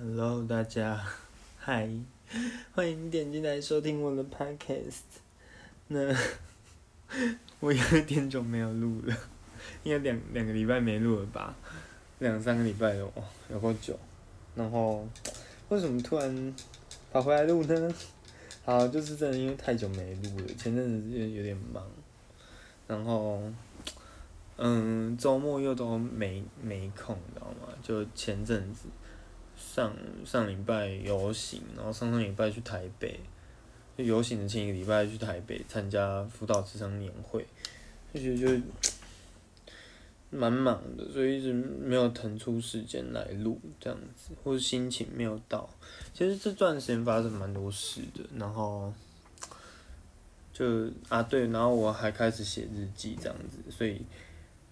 Hello，大家，嗨，欢迎点进来收听我的 Podcast。那 我有点久没有录了，应该两两个礼拜没录了吧，两三个礼拜了哦，有够久。然后为什么突然跑回来录呢？好，就是真的因为太久没录了，前阵子有有点忙，然后嗯，周末又都没没空，你知道吗？就前阵子。上上礼拜游行，然后上上礼拜去台北，就游行的前一个礼拜去台北参加辅导职场年会，就觉得就蛮忙的，所以一直没有腾出时间来录这样子，或者心情没有到。其实这段时间发生蛮多事的，然后就啊对，然后我还开始写日记这样子，所以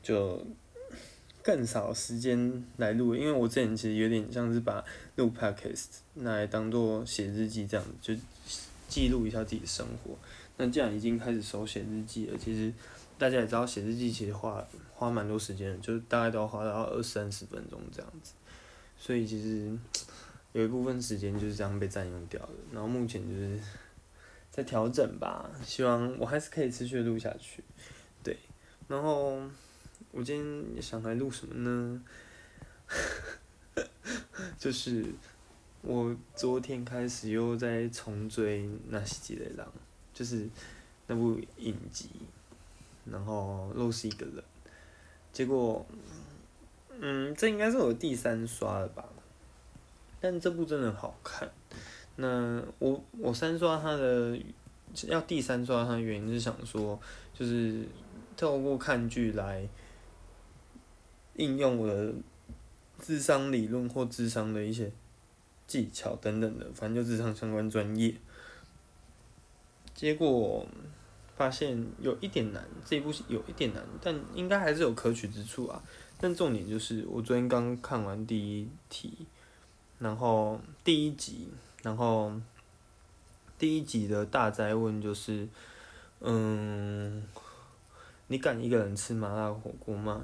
就。更少时间来录，因为我之前其实有点像是把录 podcast 拿来当做写日记这样，就记录一下自己的生活。那既然已经开始手写日记了，其实大家也知道写日记其实花花蛮多时间的，就大概都要花到二三十分钟这样子。所以其实 有一部分时间就是这样被占用掉了。然后目前就是在调整吧，希望我还是可以持续录下去。对，然后。我今天想来录什么呢？就是我昨天开始又在重追《那西吉雷狼》，就是那部影集，然后又是一个人，结果，嗯，这应该是我第三刷了吧？但这部真的好看。那我我三刷它的，要第三刷它的原因是想说，就是透过看剧来。应用我的智商理论或智商的一些技巧等等的，反正就智商相关专业。结果发现有一点难，这一部有一点难，但应该还是有可取之处啊。但重点就是，我昨天刚看完第一题，然后第一集，然后第一集的大灾问就是，嗯，你敢一个人吃麻辣火锅吗？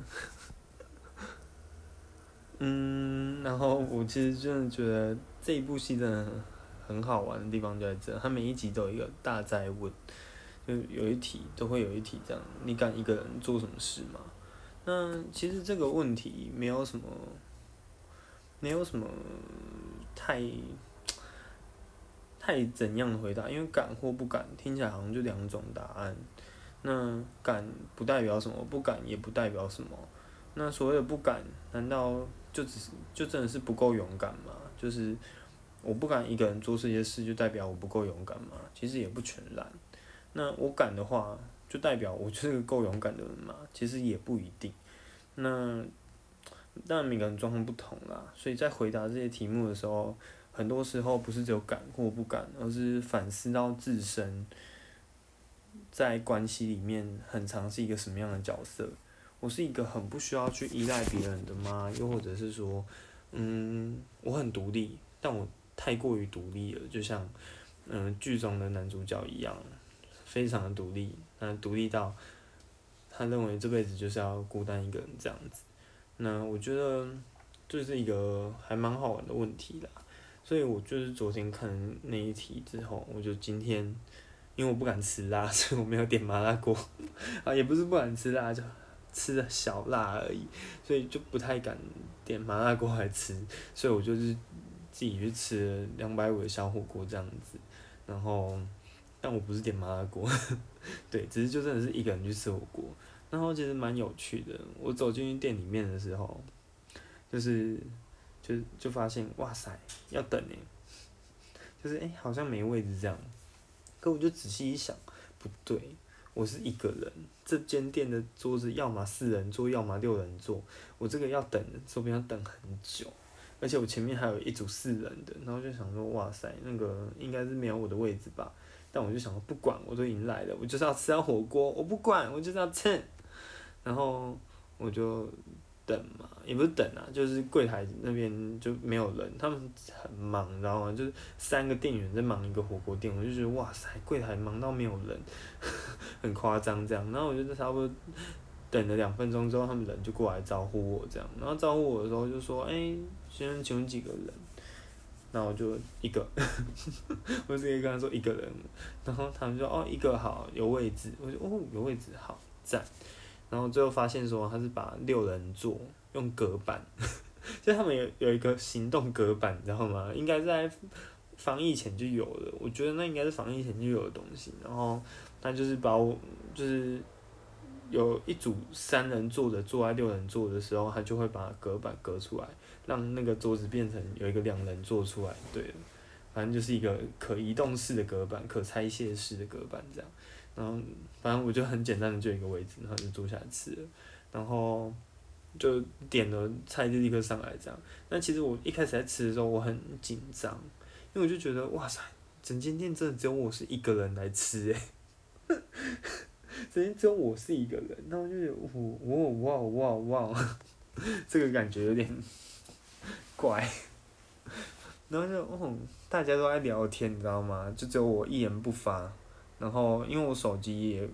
嗯，然后我其实真的觉得这一部戏真的很好玩的地方就在这，它每一集都有一个大灾问，就有一题都会有一题这样，你敢一个人做什么事吗？那其实这个问题没有什么，没有什么太太怎样的回答，因为敢或不敢听起来好像就两种答案。那敢不代表什么，不敢也不代表什么。那所谓的不敢，难道？就只是就真的是不够勇敢嘛？就是我不敢一个人做这些事，就代表我不够勇敢嘛？其实也不全然。那我敢的话，就代表我就是个够勇敢的人嘛？其实也不一定。那当然每个人状况不同啦，所以在回答这些题目的时候，很多时候不是只有敢或不敢，而是反思到自身在关系里面很常是一个什么样的角色。我是一个很不需要去依赖别人的吗？又或者是说，嗯，我很独立，但我太过于独立了，就像，嗯，剧中的男主角一样，非常的独立，那独立到，他认为这辈子就是要孤单一个人这样子。那我觉得这是一个还蛮好玩的问题啦，所以我就是昨天看那一题之后，我就今天，因为我不敢吃辣，所以我没有点麻辣锅，啊，也不是不敢吃辣，就。吃的小辣而已，所以就不太敢点麻辣锅来吃，所以我就是自己去吃两百五的小火锅这样子，然后，但我不是点麻辣锅，对，只是就真的是一个人去吃火锅，然后其实蛮有趣的。我走进去店里面的时候，就是就就发现哇塞，要等哎，就是哎好像没位置这样，可我就仔细一想，不对。我是一个人，这间店的桌子要么四人坐，要么六人坐。我这个要等，说不定要等很久，而且我前面还有一组四人的，然后就想说，哇塞，那个应该是没有我的位置吧？但我就想说，不管，我都已经来了，我就是要吃到火锅，我不管，我就是要蹭。然后我就。等嘛，也不是等啊，就是柜台那边就没有人，他们很忙，你知道吗？就是三个店员在忙一个火锅店，我就觉得哇塞，柜台忙到没有人，很夸张这样。然后我就差不多等了两分钟之后，他们人就过来招呼我这样，然后招呼我的时候就说：“哎，先生，请问几个人？”然后我就一个，我直接跟他说一个人，然后他们说哦一个好有位置，我就哦有位置好赞，然后最后发现说他是把六人座用隔板，就他们有有一个行动隔板，你知道吗？应该在防疫前就有了，我觉得那应该是防疫前就有的东西，然后他就是把我就是有一组三人坐的坐在六人座的时候，他就会把隔板隔出来。让那个桌子变成有一个两人坐出来，对，反正就是一个可移动式的隔板，可拆卸式的隔板这样。然后反正我就很简单的就一个位置，然后就坐下来吃，然后就点了菜就立刻上来这样。但其实我一开始在吃的时候我很紧张，因为我就觉得哇塞，整间店真的只有我是一个人来吃诶，整间只有我是一个人，然后就觉得哇哇哇哇哇，这个感觉有点。怪，然后就哦，大家都在聊天，你知道吗？就只有我一言不发。然后因为我手机也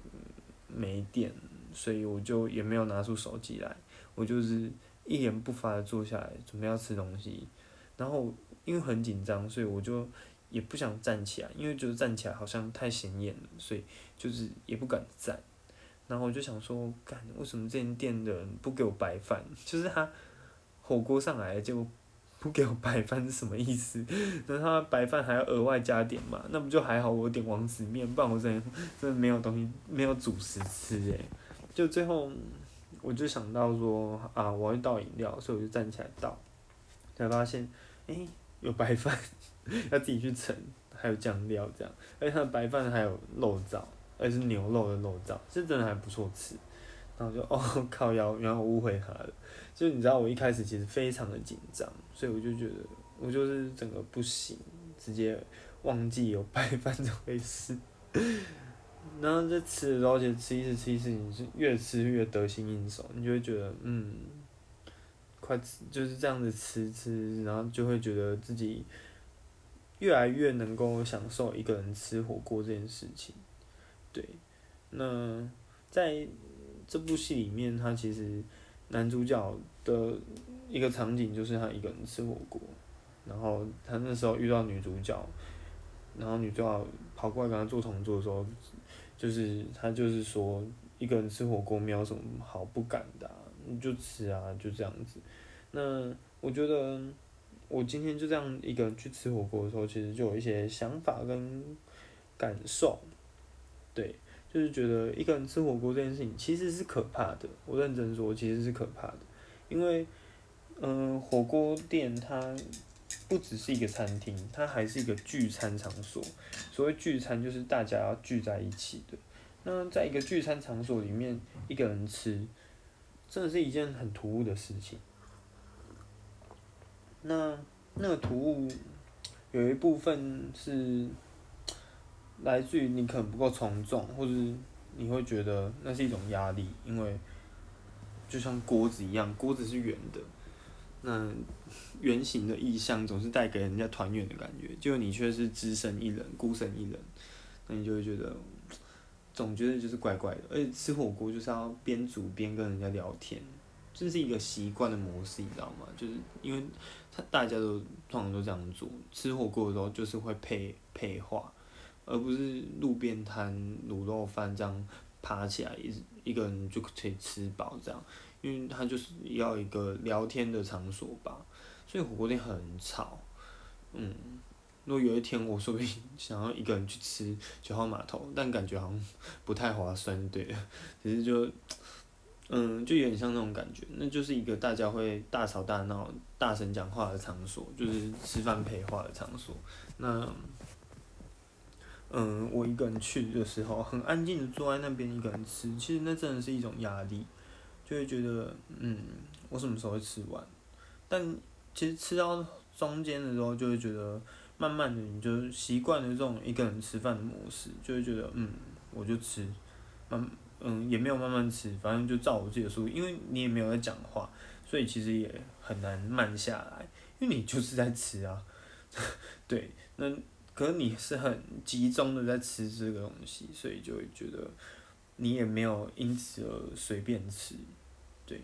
没电，所以我就也没有拿出手机来，我就是一言不发的坐下来准备要吃东西。然后因为很紧张，所以我就也不想站起来，因为觉得站起来好像太显眼了，所以就是也不敢站。然后我就想说，干，为什么这间店的人不给我白饭？就是他。火锅上来就不给我白饭是什么意思？那他白饭还要额外加点嘛？那不就还好？我点王子面，不然我真的真的没有东西，没有主食吃诶。就最后我就想到说啊，我要倒饮料，所以我就站起来倒，才发现诶，有白饭 要自己去盛，还有酱料这样，而且他的白饭还有肉燥，而且是牛肉的肉燥，这真的还不错吃。然后就哦 靠腰，然后误会他了。就你知道，我一开始其实非常的紧张，所以我就觉得我就是整个不行，直接忘记有白饭这回事。然后在吃的时候，而且吃一次吃一次，你是越吃越得心应手，你就会觉得嗯，快吃就是这样子吃吃，然后就会觉得自己越来越能够享受一个人吃火锅这件事情。对，那在这部戏里面，他其实。男主角的一个场景就是他一个人吃火锅，然后他那时候遇到女主角，然后女主角跑过来跟他做同桌的时候，就是他就是说一个人吃火锅没有什么好不敢的，你就吃啊，就这样子。那我觉得我今天就这样一个人去吃火锅的时候，其实就有一些想法跟感受，对。就是觉得一个人吃火锅这件事情其实是可怕的，我认真说其实是可怕的，因为，嗯，火锅店它不只是一个餐厅，它还是一个聚餐场所。所谓聚餐就是大家要聚在一起的。那在一个聚餐场所里面，一个人吃，真的是一件很突兀的事情。那那个突兀有一部分是。来自于你可能不够从众，或者你会觉得那是一种压力，因为就像锅子一样，锅子是圆的，那圆形的意象总是带给人家团圆的感觉，就你却是只身一人，孤身一人，那你就会觉得总觉得就是怪怪的。而且吃火锅就是要边煮边跟人家聊天，这是一个习惯的模式，你知道吗？就是因为他大家都通常都这样做，吃火锅的时候就是会配配话。而不是路边摊卤肉饭这样爬起来一一个人就可以吃饱这样，因为它就是要一个聊天的场所吧，所以火锅店很吵，嗯，如果有一天我说不定想要一个人去吃九号码头，但感觉好像不太划算，对，其实就，嗯，就有点像那种感觉，那就是一个大家会大吵大闹、大声讲话的场所，就是吃饭陪话的场所，那。嗯，我一个人去的时候，很安静的坐在那边一个人吃，其实那真的是一种压力，就会觉得，嗯，我什么时候会吃完？但其实吃到中间的时候，就会觉得，慢慢的你就习惯了这种一个人吃饭的模式，就会觉得，嗯，我就吃，慢，嗯，也没有慢慢吃，反正就照我自己的速度，因为你也没有在讲话，所以其实也很难慢下来，因为你就是在吃啊，对，那。可是你是很集中的在吃这个东西，所以就会觉得你也没有因此而随便吃，对。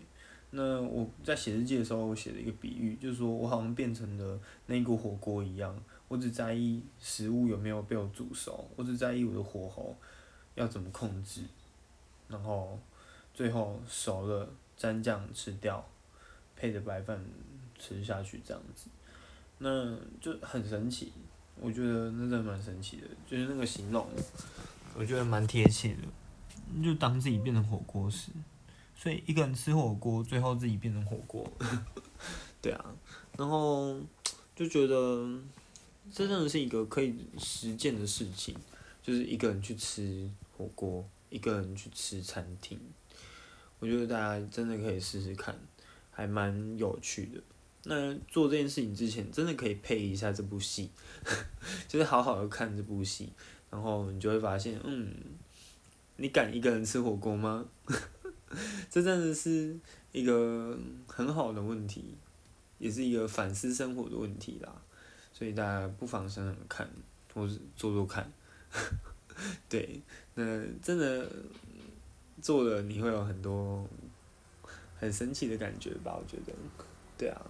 那我在写日记的时候，我写了一个比喻，就是说我好像变成了那锅火锅一样，我只在意食物有没有被我煮熟，我只在意我的火候要怎么控制，然后最后熟了蘸酱吃掉，配着白饭吃下去这样子，那就很神奇，我觉得那真的蛮神奇的，就是那个形容，我觉得蛮贴切的，就当自己变成火锅时。所以一个人吃火锅，最后自己变成火锅，对啊，然后就觉得这真的是一个可以实践的事情，就是一个人去吃火锅，一个人去吃餐厅，我觉得大家真的可以试试看，还蛮有趣的。那做这件事情之前，真的可以配一下这部戏，就是好好的看这部戏，然后你就会发现，嗯，你敢一个人吃火锅吗？这真的是一个很好的问题，也是一个反思生活的问题啦。所以大家不妨想想看，或是做做看。对，那真的做了你会有很多很神奇的感觉吧？我觉得，对啊，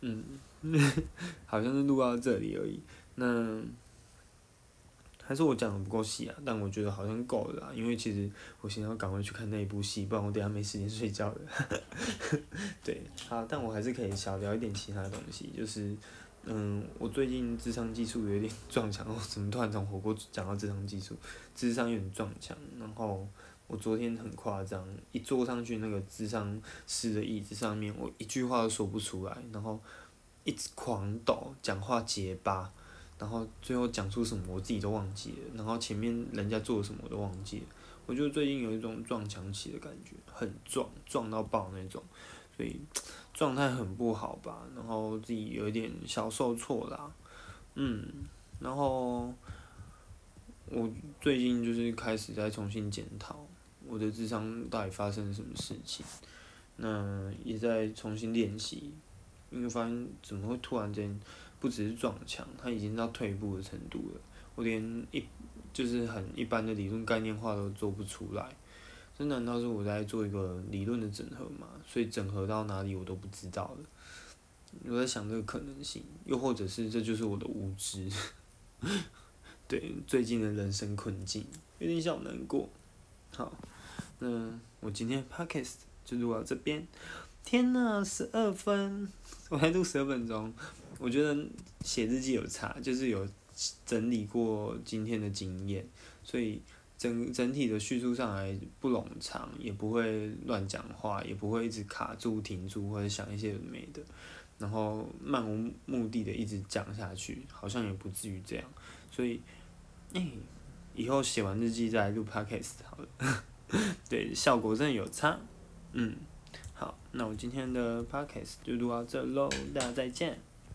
嗯，好像是录到这里而已。那。还是我讲的不够细啊，但我觉得好像够了，因为其实我现在要赶快去看那一部戏，不然我等下没时间睡觉了。对，好，但我还是可以小聊一点其他东西，就是，嗯，我最近智商技术有点撞墙，我怎么突然从火锅讲到智商技术？智商有点撞墙，然后我昨天很夸张，一坐上去那个智商室的椅子上面，我一句话都说不出来，然后一直狂抖，讲话结巴。然后最后讲出什么我自己都忘记了，然后前面人家做什么我都忘记了。我就最近有一种撞墙期的感觉，很撞，撞到爆那种，所以 状态很不好吧。然后自己有一点小受挫啦，嗯，然后我最近就是开始在重新检讨我的智商到底发生了什么事情，那也在重新练习，因为发现怎么会突然间。不只是撞墙，他已经到退步的程度了。我连一就是很一般的理论概念化都做不出来，这难道是我在做一个理论的整合吗？所以整合到哪里我都不知道了。我在想这个可能性，又或者是这就是我的无知。对，最近的人生困境有点小难过。好，那我今天 podcast 就录到这边。天呐，十二分，我还录十二分钟。我觉得写日记有差，就是有整理过今天的经验，所以整整体的叙述上来不冗长，也不会乱讲话，也不会一直卡住、停住或者想一些没的，然后漫无目的的一直讲下去，好像也不至于这样，所以，哎，以后写完日记再录 podcast 好了，对，效果真的有差，嗯，好，那我今天的 podcast 就录到这喽，大家再见。